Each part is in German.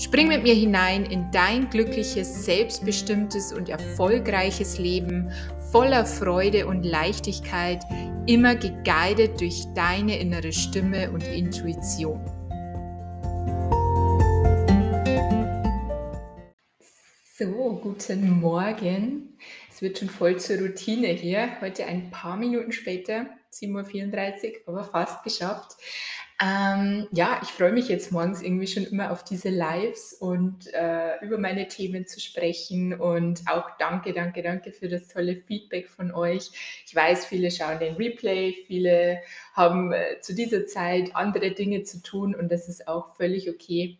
Spring mit mir hinein in dein glückliches, selbstbestimmtes und erfolgreiches Leben voller Freude und Leichtigkeit, immer geguidet durch deine innere Stimme und Intuition. So, guten Morgen. Es wird schon voll zur Routine hier. Heute ein paar Minuten später, 7.34 Uhr, aber fast geschafft. Ähm, ja, ich freue mich jetzt morgens irgendwie schon immer auf diese Lives und äh, über meine Themen zu sprechen. Und auch danke, danke, danke für das tolle Feedback von euch. Ich weiß, viele schauen den Replay, viele haben äh, zu dieser Zeit andere Dinge zu tun und das ist auch völlig okay.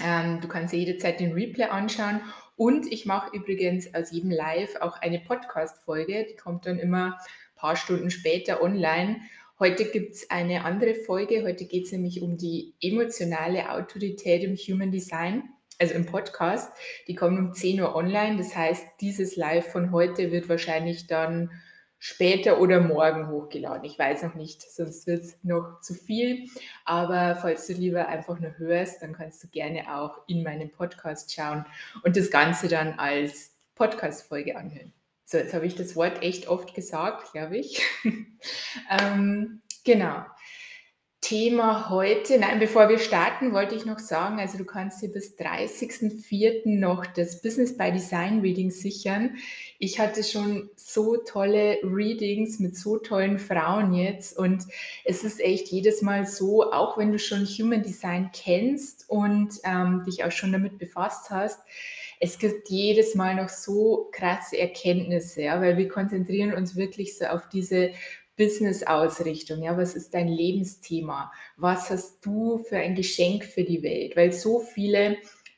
Ähm, du kannst jederzeit den Replay anschauen. Und ich mache übrigens aus jedem Live auch eine Podcast-Folge. Die kommt dann immer ein paar Stunden später online. Heute gibt es eine andere Folge. Heute geht es nämlich um die emotionale Autorität im Human Design, also im Podcast. Die kommt um 10 Uhr online. Das heißt, dieses Live von heute wird wahrscheinlich dann später oder morgen hochgeladen. Ich weiß noch nicht, sonst wird es noch zu viel. Aber falls du lieber einfach nur hörst, dann kannst du gerne auch in meinem Podcast schauen und das Ganze dann als Podcast-Folge anhören. So, jetzt habe ich das Wort echt oft gesagt, glaube ich. ähm, genau. Thema heute, nein, bevor wir starten, wollte ich noch sagen, also du kannst dir bis 30.04. noch das Business by Design Reading sichern. Ich hatte schon so tolle Readings mit so tollen Frauen jetzt und es ist echt jedes Mal so, auch wenn du schon Human Design kennst und ähm, dich auch schon damit befasst hast, es gibt jedes Mal noch so krasse Erkenntnisse, ja, weil wir konzentrieren uns wirklich so auf diese Business-Ausrichtung, ja, was ist dein Lebensthema? Was hast du für ein Geschenk für die Welt? Weil so viele,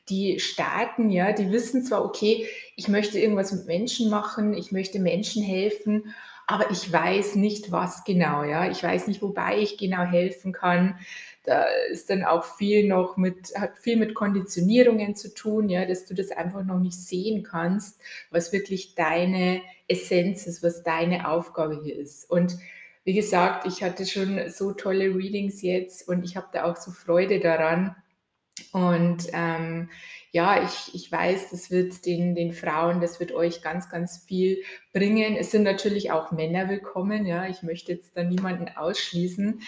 die starten, ja, die wissen zwar, okay, ich möchte irgendwas mit Menschen machen, ich möchte Menschen helfen, aber ich weiß nicht, was genau, ja. Ich weiß nicht, wobei ich genau helfen kann. Da ist dann auch viel noch mit, hat viel mit Konditionierungen zu tun, ja, dass du das einfach noch nicht sehen kannst, was wirklich deine Essenz ist, was deine Aufgabe hier ist. Und wie gesagt, ich hatte schon so tolle Readings jetzt und ich habe da auch so Freude daran. Und ähm, ja, ich, ich weiß, das wird den, den Frauen, das wird euch ganz, ganz viel bringen. Es sind natürlich auch Männer willkommen, ja. Ich möchte jetzt da niemanden ausschließen.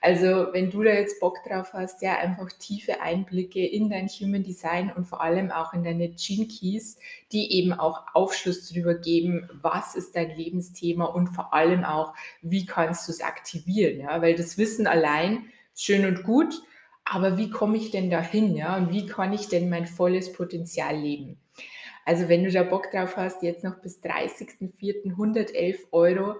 Also, wenn du da jetzt Bock drauf hast, ja, einfach tiefe Einblicke in dein Human Design und vor allem auch in deine Gene Keys, die eben auch Aufschluss darüber geben, was ist dein Lebensthema und vor allem auch, wie kannst du es aktivieren, ja, weil das Wissen allein schön und gut, aber wie komme ich denn dahin, ja? Und wie kann ich denn mein volles Potenzial leben? Also wenn du da Bock drauf hast, jetzt noch bis 30.04. 111 Euro,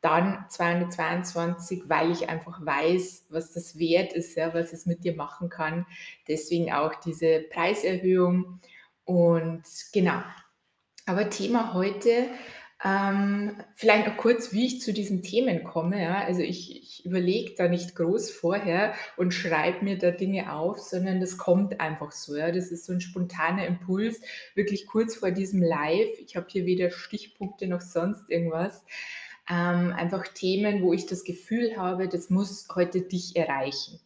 dann 222, weil ich einfach weiß, was das wert ist, ja, was es mit dir machen kann. Deswegen auch diese Preiserhöhung. Und genau. Aber Thema heute ähm, vielleicht noch kurz, wie ich zu diesen Themen komme. Ja? Also ich, ich überlege da nicht groß vorher und schreibe mir da Dinge auf, sondern das kommt einfach so. Ja? Das ist so ein spontaner Impuls, wirklich kurz vor diesem Live. Ich habe hier weder Stichpunkte noch sonst irgendwas. Ähm, einfach Themen, wo ich das Gefühl habe, das muss heute dich erreichen.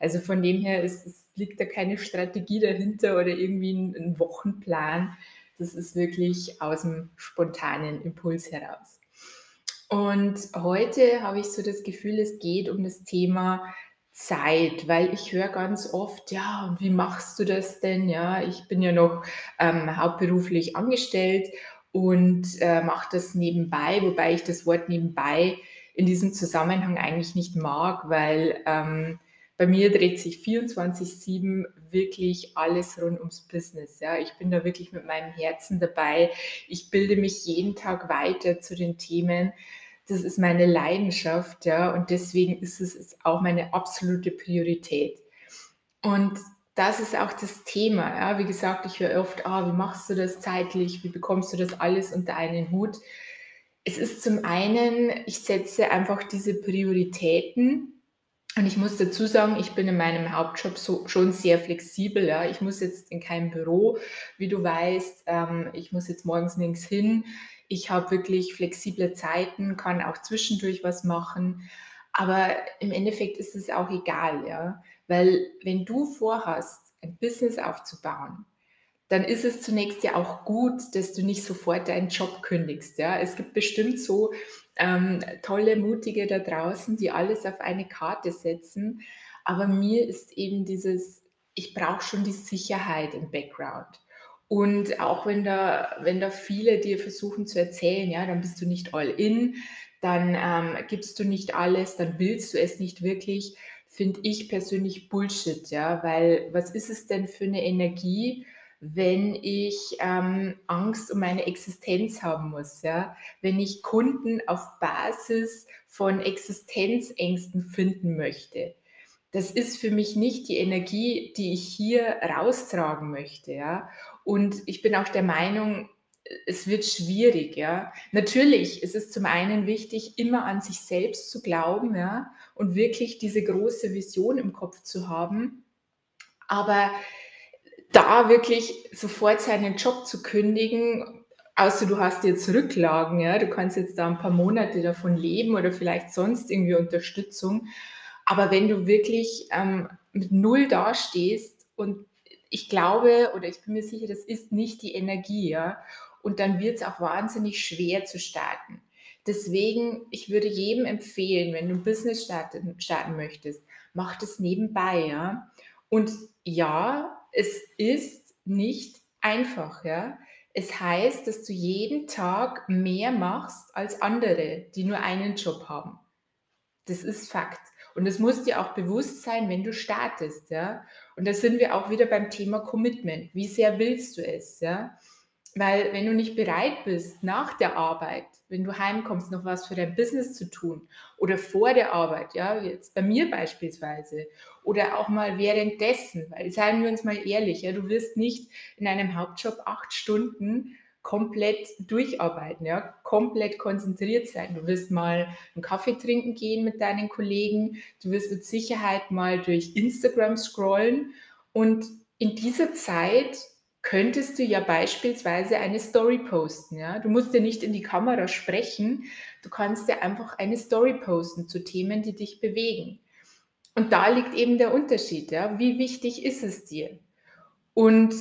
Also von dem her ist, liegt da keine Strategie dahinter oder irgendwie ein, ein Wochenplan, das ist wirklich aus dem spontanen Impuls heraus. Und heute habe ich so das Gefühl, es geht um das Thema Zeit, weil ich höre ganz oft, ja, wie machst du das denn? Ja, ich bin ja noch ähm, hauptberuflich angestellt und äh, mache das nebenbei, wobei ich das Wort nebenbei in diesem Zusammenhang eigentlich nicht mag, weil ähm, bei mir dreht sich 24-7 wirklich alles rund ums Business. Ja. Ich bin da wirklich mit meinem Herzen dabei. Ich bilde mich jeden Tag weiter zu den Themen. Das ist meine Leidenschaft, ja, und deswegen ist es auch meine absolute Priorität. Und das ist auch das Thema. Ja? Wie gesagt, ich höre oft, ah, wie machst du das zeitlich? Wie bekommst du das alles unter einen Hut? Es ist zum einen, ich setze einfach diese Prioritäten und ich muss dazu sagen, ich bin in meinem Hauptjob so, schon sehr flexibel. Ja. Ich muss jetzt in keinem Büro, wie du weißt. Ähm, ich muss jetzt morgens nirgends hin. Ich habe wirklich flexible Zeiten, kann auch zwischendurch was machen. Aber im Endeffekt ist es auch egal, ja. Weil wenn du vorhast, ein Business aufzubauen, dann ist es zunächst ja auch gut, dass du nicht sofort deinen Job kündigst. Ja? Es gibt bestimmt so ähm, tolle, mutige da draußen, die alles auf eine Karte setzen. Aber mir ist eben dieses, ich brauche schon die Sicherheit im Background. Und auch wenn da, wenn da viele dir versuchen zu erzählen, ja, dann bist du nicht all in, dann ähm, gibst du nicht alles, dann willst du es nicht wirklich, finde ich persönlich Bullshit, ja, weil was ist es denn für eine Energie, wenn ich ähm, Angst um meine Existenz haben muss, ja, wenn ich Kunden auf Basis von Existenzängsten finden möchte. Das ist für mich nicht die Energie, die ich hier raustragen möchte, ja. Und ich bin auch der Meinung, es wird schwierig, ja. Natürlich ist es zum einen wichtig, immer an sich selbst zu glauben, ja, und wirklich diese große Vision im Kopf zu haben. Aber da wirklich sofort seinen Job zu kündigen, außer du hast jetzt Rücklagen, ja, du kannst jetzt da ein paar Monate davon leben oder vielleicht sonst irgendwie Unterstützung. Aber wenn du wirklich ähm, mit Null dastehst und ich glaube oder ich bin mir sicher, das ist nicht die Energie, ja, und dann wird es auch wahnsinnig schwer zu starten. Deswegen, ich würde jedem empfehlen, wenn du ein Business starten, starten möchtest, mach das nebenbei, ja. Und ja, es ist nicht einfach, ja. Es heißt, dass du jeden Tag mehr machst als andere, die nur einen Job haben. Das ist Fakt. Und es muss dir auch bewusst sein, wenn du startest, ja. Und da sind wir auch wieder beim Thema Commitment. Wie sehr willst du es, ja? Weil wenn du nicht bereit bist, nach der Arbeit, wenn du heimkommst, noch was für dein Business zu tun oder vor der Arbeit, ja, jetzt bei mir beispielsweise, oder auch mal währenddessen, weil seien wir uns mal ehrlich, ja, du wirst nicht in einem Hauptjob acht Stunden komplett durcharbeiten, ja, komplett konzentriert sein. Du wirst mal einen Kaffee trinken gehen mit deinen Kollegen, du wirst mit Sicherheit mal durch Instagram scrollen und in dieser Zeit könntest du ja beispielsweise eine Story posten. Ja? Du musst ja nicht in die Kamera sprechen, du kannst ja einfach eine Story posten zu Themen, die dich bewegen. Und da liegt eben der Unterschied. Ja? Wie wichtig ist es dir? Und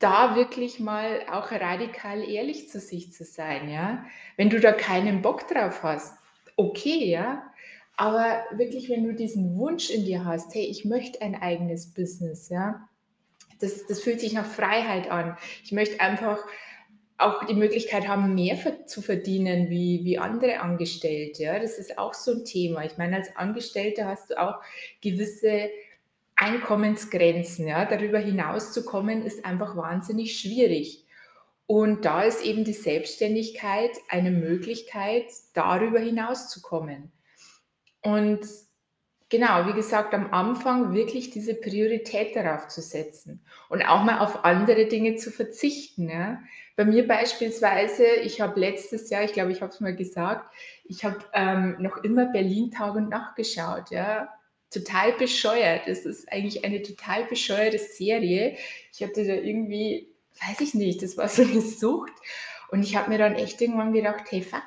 da wirklich mal auch radikal ehrlich zu sich zu sein. Ja? Wenn du da keinen Bock drauf hast, okay, ja. Aber wirklich, wenn du diesen Wunsch in dir hast, hey, ich möchte ein eigenes Business, ja, das, das fühlt sich nach Freiheit an. Ich möchte einfach auch die Möglichkeit haben, mehr zu verdienen wie, wie andere Angestellte. Ja? Das ist auch so ein Thema. Ich meine, als Angestellte hast du auch gewisse Einkommensgrenzen. Ja? Darüber hinaus zu kommen, ist einfach wahnsinnig schwierig. Und da ist eben die Selbstständigkeit eine Möglichkeit, darüber hinaus zu kommen. Und Genau, wie gesagt, am Anfang wirklich diese Priorität darauf zu setzen und auch mal auf andere Dinge zu verzichten. Ja. Bei mir beispielsweise, ich habe letztes Jahr, ich glaube, ich habe es mal gesagt, ich habe ähm, noch immer Berlin Tag und Nacht geschaut. Ja. Total bescheuert. Es ist eigentlich eine total bescheuerte Serie. Ich hatte da irgendwie, weiß ich nicht, das war so eine Sucht. Und ich habe mir dann echt irgendwann gedacht, hey, fuck,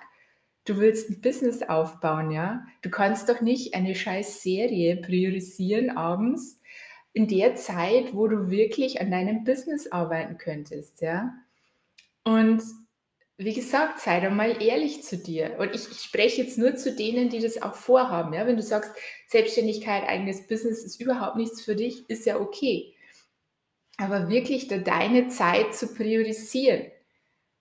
du willst ein Business aufbauen, ja? Du kannst doch nicht eine scheiß Serie priorisieren abends in der Zeit, wo du wirklich an deinem Business arbeiten könntest, ja? Und wie gesagt, sei doch mal ehrlich zu dir. Und ich, ich, spreche jetzt nur zu denen, die das auch vorhaben. Ja? Wenn du sagst, Selbstständigkeit, eigenes Business ist überhaupt nichts für dich, ist ja okay. Aber wirklich da deine Zeit zu priorisieren.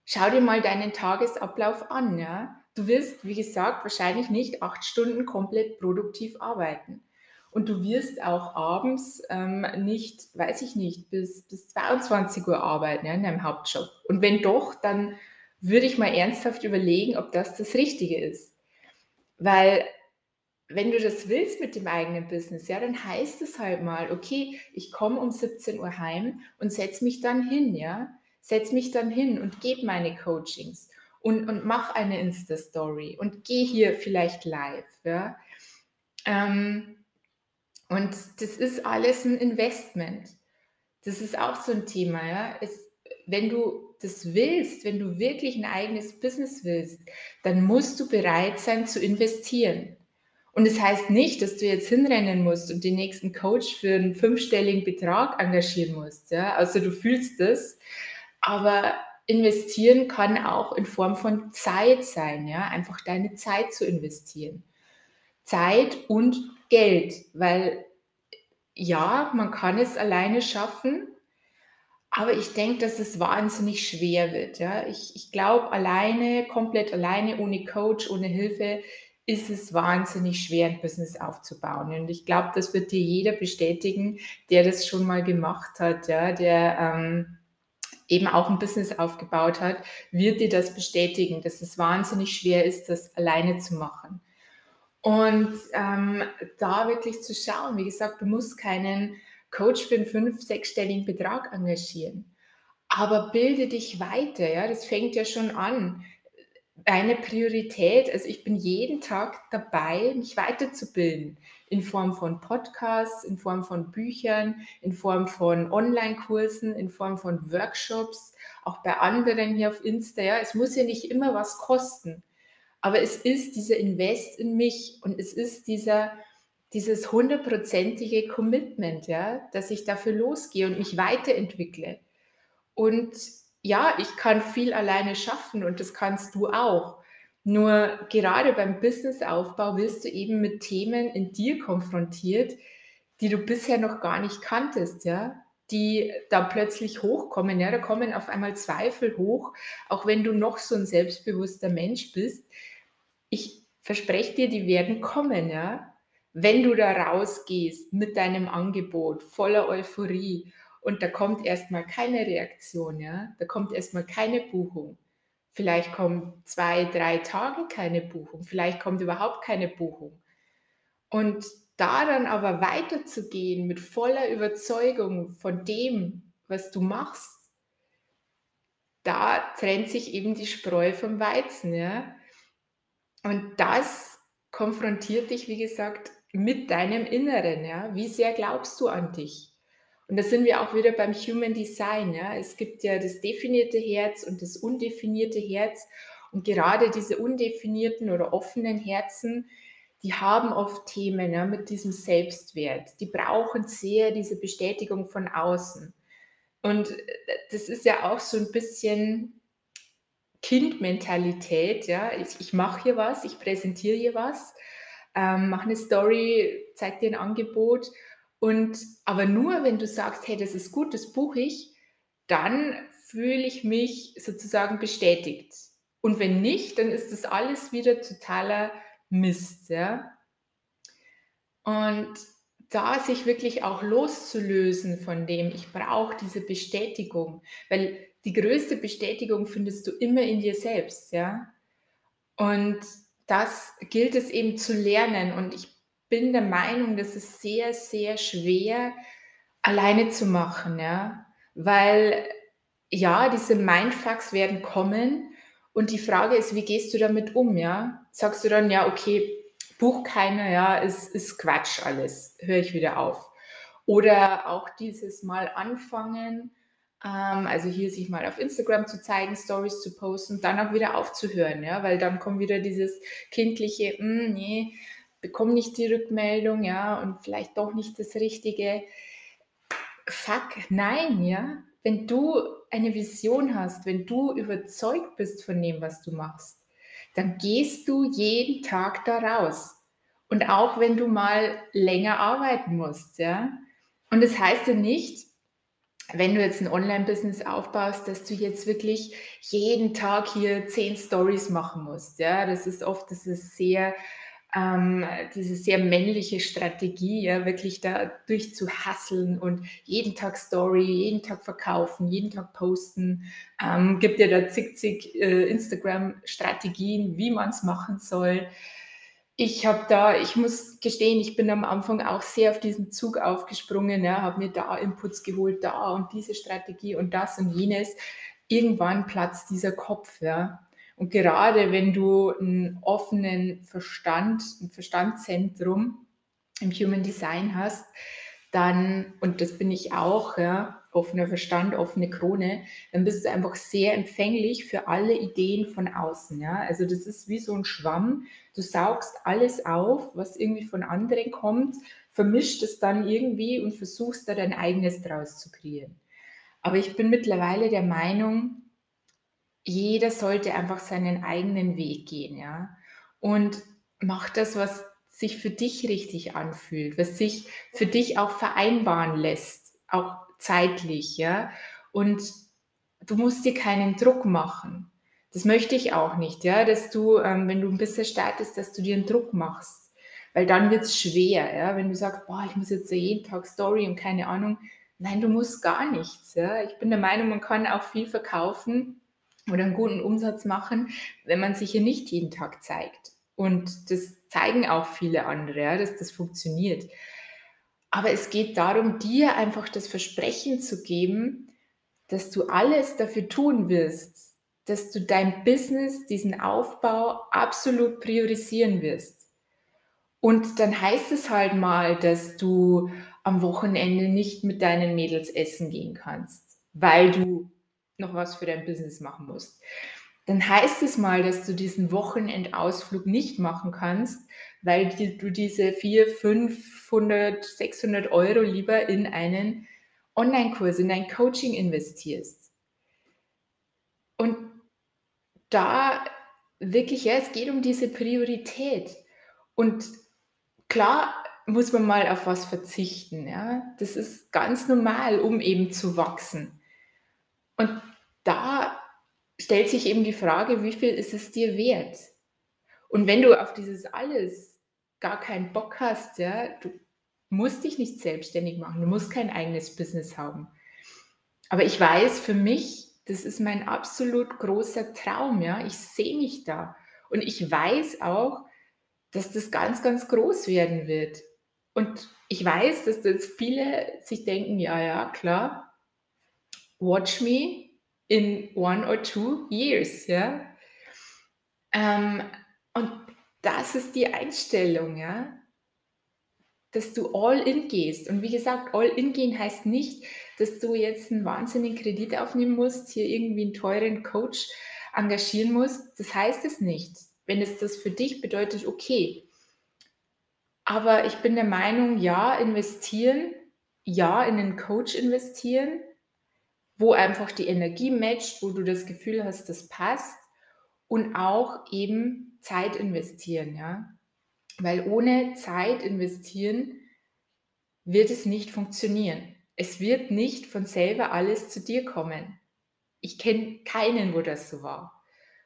Schau dir mal deinen Tagesablauf an. Ja? Du wirst, wie gesagt, wahrscheinlich nicht acht Stunden komplett produktiv arbeiten. Und du wirst auch abends ähm, nicht, weiß ich nicht, bis, bis 22 Uhr arbeiten ja, in deinem Hauptjob. Und wenn doch, dann würde ich mal ernsthaft überlegen, ob das das Richtige ist. Weil wenn du das willst mit dem eigenen Business, ja, dann heißt es halt mal, okay, ich komme um 17 Uhr heim und setze mich dann hin, ja, setze mich dann hin und gebe meine Coachings und, und mach eine Insta-Story und gehe hier vielleicht live, ja. Ähm, und das ist alles ein Investment. Das ist auch so ein Thema, ja. Es, wenn du das willst, wenn du wirklich ein eigenes Business willst, dann musst du bereit sein zu investieren. Und das heißt nicht, dass du jetzt hinrennen musst und den nächsten Coach für einen fünfstelligen Betrag engagieren musst. Ja? Also du fühlst es. Aber investieren kann auch in Form von Zeit sein, ja, einfach deine Zeit zu investieren. Zeit und Geld, weil ja, man kann es alleine schaffen, aber ich denke, dass es wahnsinnig schwer wird. Ja. Ich, ich glaube, alleine, komplett alleine, ohne Coach, ohne Hilfe, ist es wahnsinnig schwer, ein Business aufzubauen. Und ich glaube, das wird dir jeder bestätigen, der das schon mal gemacht hat, ja, der ähm, eben auch ein Business aufgebaut hat, wird dir das bestätigen, dass es wahnsinnig schwer ist, das alleine zu machen. Und ähm, da wirklich zu schauen, wie gesagt, du musst keinen Coach für einen fünf-, sechsstelligen Betrag engagieren. Aber bilde dich weiter, ja, das fängt ja schon an eine Priorität. Also ich bin jeden Tag dabei, mich weiterzubilden in Form von Podcasts, in Form von Büchern, in Form von Online-Kursen, in Form von Workshops, auch bei anderen hier auf Insta. Ja, es muss ja nicht immer was kosten, aber es ist dieser Invest in mich und es ist dieser dieses hundertprozentige Commitment, ja, dass ich dafür losgehe und mich weiterentwickle. Und ja, ich kann viel alleine schaffen und das kannst du auch. Nur gerade beim Businessaufbau wirst du eben mit Themen in dir konfrontiert, die du bisher noch gar nicht kanntest, ja, die da plötzlich hochkommen, ja, da kommen auf einmal Zweifel hoch, auch wenn du noch so ein selbstbewusster Mensch bist. Ich verspreche dir, die werden kommen, ja. Wenn du da rausgehst mit deinem Angebot voller Euphorie und da kommt erstmal keine Reaktion, ja, da kommt erstmal keine Buchung. Vielleicht kommen zwei, drei Tage keine Buchung, vielleicht kommt überhaupt keine Buchung. Und da dann aber weiterzugehen mit voller Überzeugung von dem, was du machst, da trennt sich eben die Spreu vom Weizen, ja. Und das konfrontiert dich, wie gesagt, mit deinem Inneren, ja. Wie sehr glaubst du an dich? Und da sind wir auch wieder beim Human Design. Ja? Es gibt ja das definierte Herz und das undefinierte Herz. Und gerade diese undefinierten oder offenen Herzen, die haben oft Themen ja, mit diesem Selbstwert. Die brauchen sehr diese Bestätigung von außen. Und äh, das ist ja auch so ein bisschen Kindmentalität. Ja? Ich, ich mache hier was, ich präsentiere hier was, ähm, mache eine Story, zeige dir ein Angebot und aber nur, wenn du sagst, hey, das ist gut, das buche ich, dann fühle ich mich sozusagen bestätigt. Und wenn nicht, dann ist das alles wieder totaler Mist, ja. Und da sich wirklich auch loszulösen von dem, ich brauche diese Bestätigung, weil die größte Bestätigung findest du immer in dir selbst, ja. Und das gilt es eben zu lernen. Und ich bin der Meinung, das ist sehr, sehr schwer alleine zu machen, ja, weil ja, diese Mindfucks werden kommen und die Frage ist, wie gehst du damit um, ja? Sagst du dann, ja, okay, buch keiner, ja, ist, ist Quatsch alles, höre ich wieder auf. Oder auch dieses Mal anfangen, ähm, also hier sich mal auf Instagram zu zeigen, Stories zu posten, dann auch wieder aufzuhören, ja, weil dann kommt wieder dieses kindliche, hm, nee, bekomme nicht die Rückmeldung, ja, und vielleicht doch nicht das Richtige. Fuck, nein, ja. Wenn du eine Vision hast, wenn du überzeugt bist von dem, was du machst, dann gehst du jeden Tag da raus. Und auch wenn du mal länger arbeiten musst, ja. Und das heißt ja nicht, wenn du jetzt ein Online-Business aufbaust, dass du jetzt wirklich jeden Tag hier zehn Stories machen musst. Ja, das ist oft, das ist sehr ähm, diese sehr männliche Strategie, ja, wirklich da durchzuhasseln und jeden Tag Story, jeden Tag verkaufen, jeden Tag posten. Ähm, gibt ja da zig, zig äh, Instagram-Strategien, wie man es machen soll. ich habe da ich muss gestehen, ich bin am Anfang auch sehr auf diesen Zug aufgesprungen, ja, habe mir da Inputs geholt, da und diese Strategie und das und jenes. Irgendwann platzt dieser Kopf, ja. Und gerade wenn du einen offenen Verstand, ein Verstandszentrum im Human Design hast, dann, und das bin ich auch, ja, offener Verstand, offene Krone, dann bist du einfach sehr empfänglich für alle Ideen von außen. Ja? Also das ist wie so ein Schwamm. Du saugst alles auf, was irgendwie von anderen kommt, vermischt es dann irgendwie und versuchst da dein eigenes draus zu kreieren. Aber ich bin mittlerweile der Meinung, jeder sollte einfach seinen eigenen Weg gehen, ja. Und mach das, was sich für dich richtig anfühlt, was sich für dich auch vereinbaren lässt, auch zeitlich, ja. Und du musst dir keinen Druck machen. Das möchte ich auch nicht, ja, dass du, ähm, wenn du ein bisschen startest, dass du dir einen Druck machst. Weil dann wird es schwer, ja, wenn du sagst, boah, ich muss jetzt jeden Tag Story und keine Ahnung. Nein, du musst gar nichts, ja. Ich bin der Meinung, man kann auch viel verkaufen oder einen guten Umsatz machen, wenn man sich hier nicht jeden Tag zeigt. Und das zeigen auch viele andere, ja, dass das funktioniert. Aber es geht darum, dir einfach das Versprechen zu geben, dass du alles dafür tun wirst, dass du dein Business, diesen Aufbau absolut priorisieren wirst. Und dann heißt es halt mal, dass du am Wochenende nicht mit deinen Mädels essen gehen kannst, weil du noch was für dein Business machen musst. Dann heißt es mal, dass du diesen Wochenendausflug nicht machen kannst, weil du diese 4, 500, 600 Euro lieber in einen Online-Kurs, in ein Coaching investierst. Und da wirklich, ja, es geht um diese Priorität. Und klar muss man mal auf was verzichten. Ja? Das ist ganz normal, um eben zu wachsen. Und da stellt sich eben die Frage, wie viel ist es dir wert? Und wenn du auf dieses alles gar keinen Bock hast, ja, du musst dich nicht selbstständig machen, du musst kein eigenes Business haben. Aber ich weiß für mich, das ist mein absolut großer Traum, ja. Ich sehe mich da. Und ich weiß auch, dass das ganz, ganz groß werden wird. Und ich weiß, dass jetzt viele sich denken, ja, ja, klar, watch me in one or two years, ja. Ähm, und das ist die Einstellung, ja, dass du all in gehst. Und wie gesagt, all in gehen heißt nicht, dass du jetzt einen wahnsinnigen Kredit aufnehmen musst, hier irgendwie einen teuren Coach engagieren musst. Das heißt es nicht. Wenn es das für dich bedeutet, okay. Aber ich bin der Meinung, ja, investieren, ja, in einen Coach investieren, wo einfach die Energie matcht, wo du das Gefühl hast, das passt und auch eben Zeit investieren, ja. Weil ohne Zeit investieren wird es nicht funktionieren. Es wird nicht von selber alles zu dir kommen. Ich kenne keinen, wo das so war.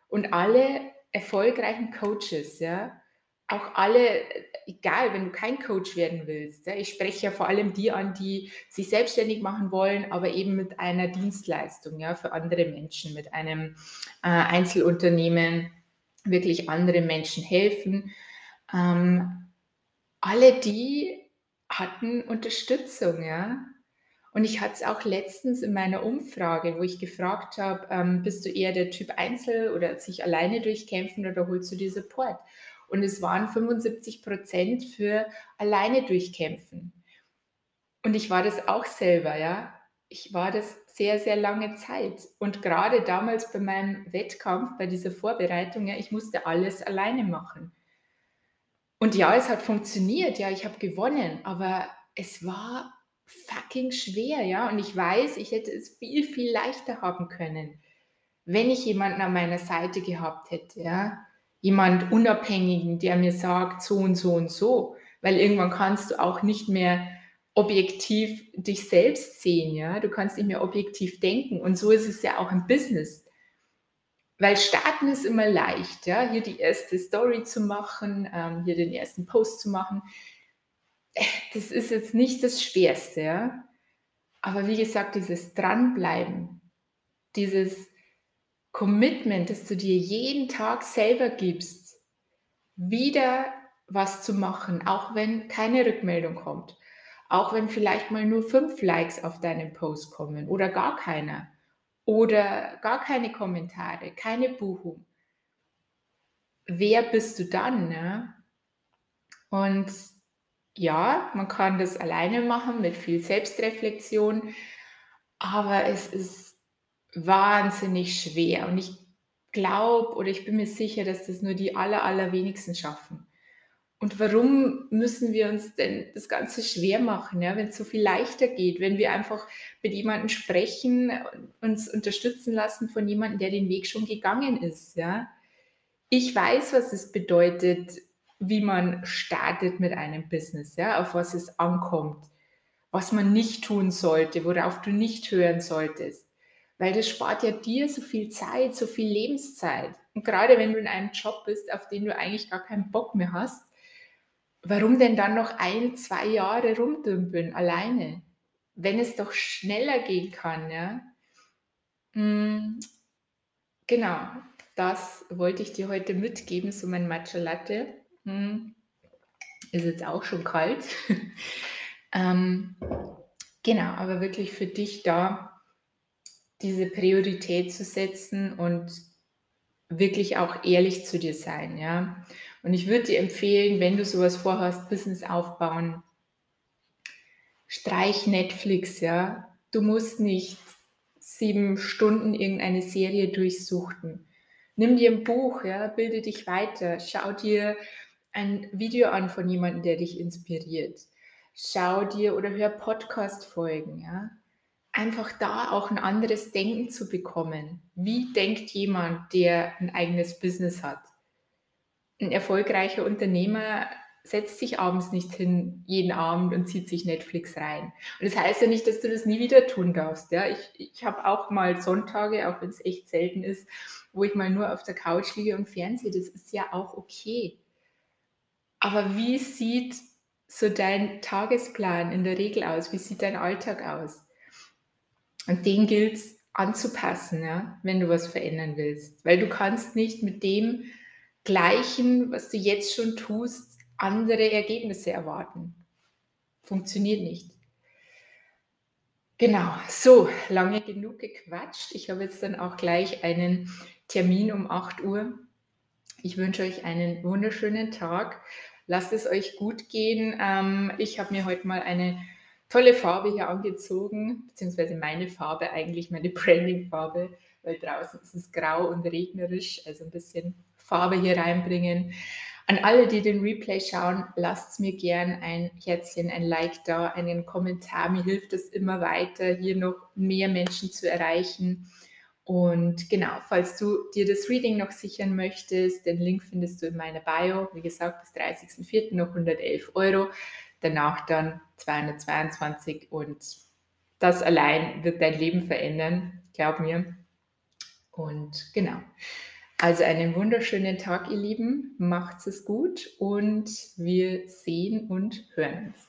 Und alle erfolgreichen Coaches, ja, auch alle, egal, wenn du kein Coach werden willst, ich spreche ja vor allem die an, die sich selbstständig machen wollen, aber eben mit einer Dienstleistung ja, für andere Menschen, mit einem äh, Einzelunternehmen wirklich andere Menschen helfen. Ähm, alle die hatten Unterstützung, ja. Und ich hatte es auch letztens in meiner Umfrage, wo ich gefragt habe, ähm, bist du eher der Typ Einzel oder sich alleine durchkämpfen oder holst du dir Support? Und es waren 75 Prozent für alleine durchkämpfen. Und ich war das auch selber, ja. Ich war das sehr, sehr lange Zeit. Und gerade damals bei meinem Wettkampf, bei dieser Vorbereitung, ja, ich musste alles alleine machen. Und ja, es hat funktioniert, ja, ich habe gewonnen, aber es war fucking schwer, ja. Und ich weiß, ich hätte es viel, viel leichter haben können, wenn ich jemanden an meiner Seite gehabt hätte, ja jemand Unabhängigen, der mir sagt, so und so und so, weil irgendwann kannst du auch nicht mehr objektiv dich selbst sehen, ja, du kannst nicht mehr objektiv denken. Und so ist es ja auch im Business. Weil starten ist immer leicht, ja, hier die erste Story zu machen, ähm, hier den ersten Post zu machen, das ist jetzt nicht das Schwerste, ja. Aber wie gesagt, dieses Dranbleiben, dieses Commitment, das du dir jeden Tag selber gibst, wieder was zu machen, auch wenn keine Rückmeldung kommt. Auch wenn vielleicht mal nur fünf Likes auf deinen Post kommen oder gar keiner oder gar keine Kommentare, keine Buchung. Wer bist du dann? Ne? Und ja, man kann das alleine machen mit viel Selbstreflexion, aber es ist wahnsinnig schwer und ich glaube oder ich bin mir sicher, dass das nur die aller, allerwenigsten schaffen. Und warum müssen wir uns denn das Ganze schwer machen, ja, wenn es so viel leichter geht, wenn wir einfach mit jemandem sprechen, uns unterstützen lassen von jemandem, der den Weg schon gegangen ist, ja? Ich weiß, was es bedeutet, wie man startet mit einem Business, ja, auf was es ankommt, was man nicht tun sollte, worauf du nicht hören solltest. Weil das spart ja dir so viel Zeit, so viel Lebenszeit. Und gerade wenn du in einem Job bist, auf den du eigentlich gar keinen Bock mehr hast, warum denn dann noch ein, zwei Jahre rumdümpeln alleine? Wenn es doch schneller gehen kann, ja? Mm, genau, das wollte ich dir heute mitgeben, so mein Matcha Latte. Mm, ist jetzt auch schon kalt. ähm, genau, aber wirklich für dich da diese Priorität zu setzen und wirklich auch ehrlich zu dir sein, ja. Und ich würde dir empfehlen, wenn du sowas vorhast, Business aufbauen, streich Netflix, ja. Du musst nicht sieben Stunden irgendeine Serie durchsuchen. Nimm dir ein Buch, ja, bilde dich weiter, schau dir ein Video an von jemandem, der dich inspiriert. Schau dir oder hör Podcast-Folgen, ja. Einfach da auch ein anderes Denken zu bekommen. Wie denkt jemand, der ein eigenes Business hat? ein erfolgreicher Unternehmer setzt sich abends nicht hin, jeden Abend und zieht sich Netflix rein. Und das heißt ja nicht, dass du das nie wieder tun darfst. Ja? Ich, ich habe auch mal Sonntage, auch wenn es echt selten ist, wo ich mal nur auf der Couch liege und fernsehe. Das ist ja auch okay. Aber wie sieht so dein Tagesplan in der Regel aus? Wie sieht dein Alltag aus? Und den gilt es anzupassen, ja, wenn du was verändern willst. Weil du kannst nicht mit dem Gleichen, was du jetzt schon tust, andere Ergebnisse erwarten. Funktioniert nicht. Genau, so lange genug gequatscht. Ich habe jetzt dann auch gleich einen Termin um 8 Uhr. Ich wünsche euch einen wunderschönen Tag. Lasst es euch gut gehen. Ähm, ich habe mir heute mal eine tolle Farbe hier angezogen, beziehungsweise meine Farbe, eigentlich meine Branding-Farbe, weil draußen ist es grau und regnerisch, also ein bisschen Farbe hier reinbringen. An alle, die den Replay schauen, lasst mir gern ein Herzchen, ein Like da, einen Kommentar. Mir hilft es immer weiter, hier noch mehr Menschen zu erreichen. Und genau, falls du dir das Reading noch sichern möchtest, den Link findest du in meiner Bio. Wie gesagt, bis 30.04. noch 111 Euro, danach dann 222 und das allein wird dein Leben verändern, glaub mir. Und genau. Also einen wunderschönen Tag, ihr Lieben. Macht's es gut und wir sehen und hören uns.